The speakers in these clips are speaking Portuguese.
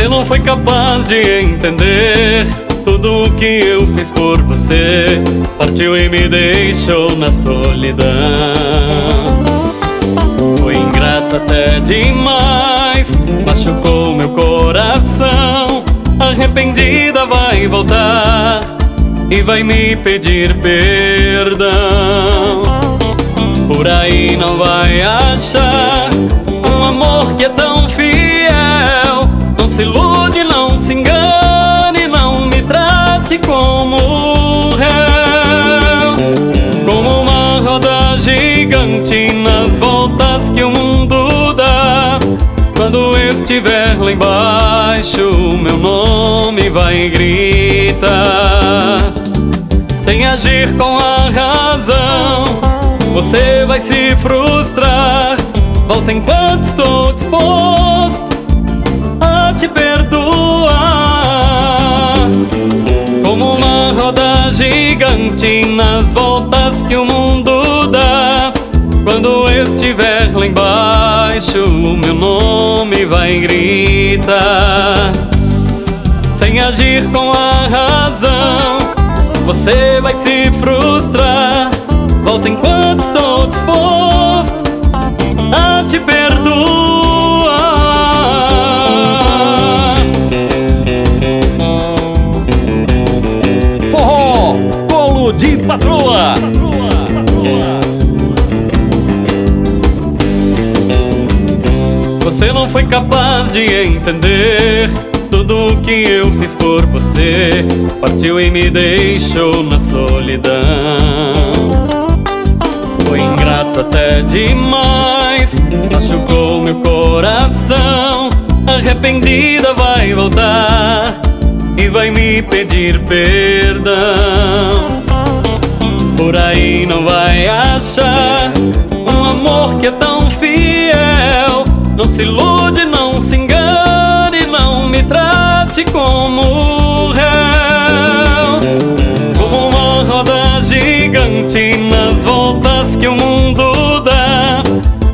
Você não foi capaz de entender tudo o que eu fiz por você. Partiu e me deixou na solidão. Foi ingrato até demais, machucou meu coração. Arrependida vai voltar e vai me pedir perdão. Por aí não vai achar como réu. Como uma roda gigante nas voltas que o mundo dá. Quando estiver lá embaixo, meu nome vai gritar. Sem agir com a razão, você vai se frustrar. Volta enquanto estou disposto a te perdoar. Gigante nas voltas que o mundo dá. Quando estiver lá embaixo, meu nome vai gritar. Sem agir com a razão, você vai se frustrar. Volta enquanto estou disposto Você não foi capaz de entender tudo o que eu fiz por você. Partiu e me deixou na solidão. Foi ingrato até demais, machucou meu coração. Arrependida vai voltar e vai me pedir perdão. Por aí não vai achar um amor que é tão fiel. Não se ilude, não se engane, não me trate como réu. Como uma roda gigante nas voltas que o mundo dá.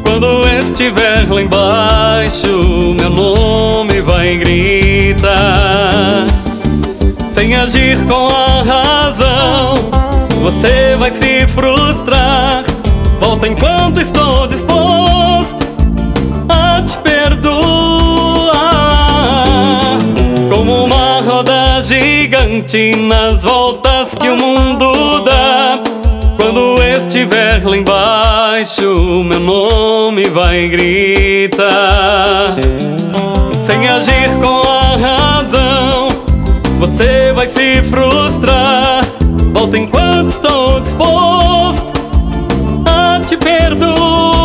Quando estiver lá embaixo, meu nome vai gritar. Sem agir com a razão, você vai se frustrar. Volta enquanto estou disposto a te perdoar. Como uma roda gigante nas voltas que o mundo dá. Quando estiver lá embaixo, meu nome vai gritar. Sem agir com a razão, você vai se frustrar. Volta enquanto estou disposto a te perdoar.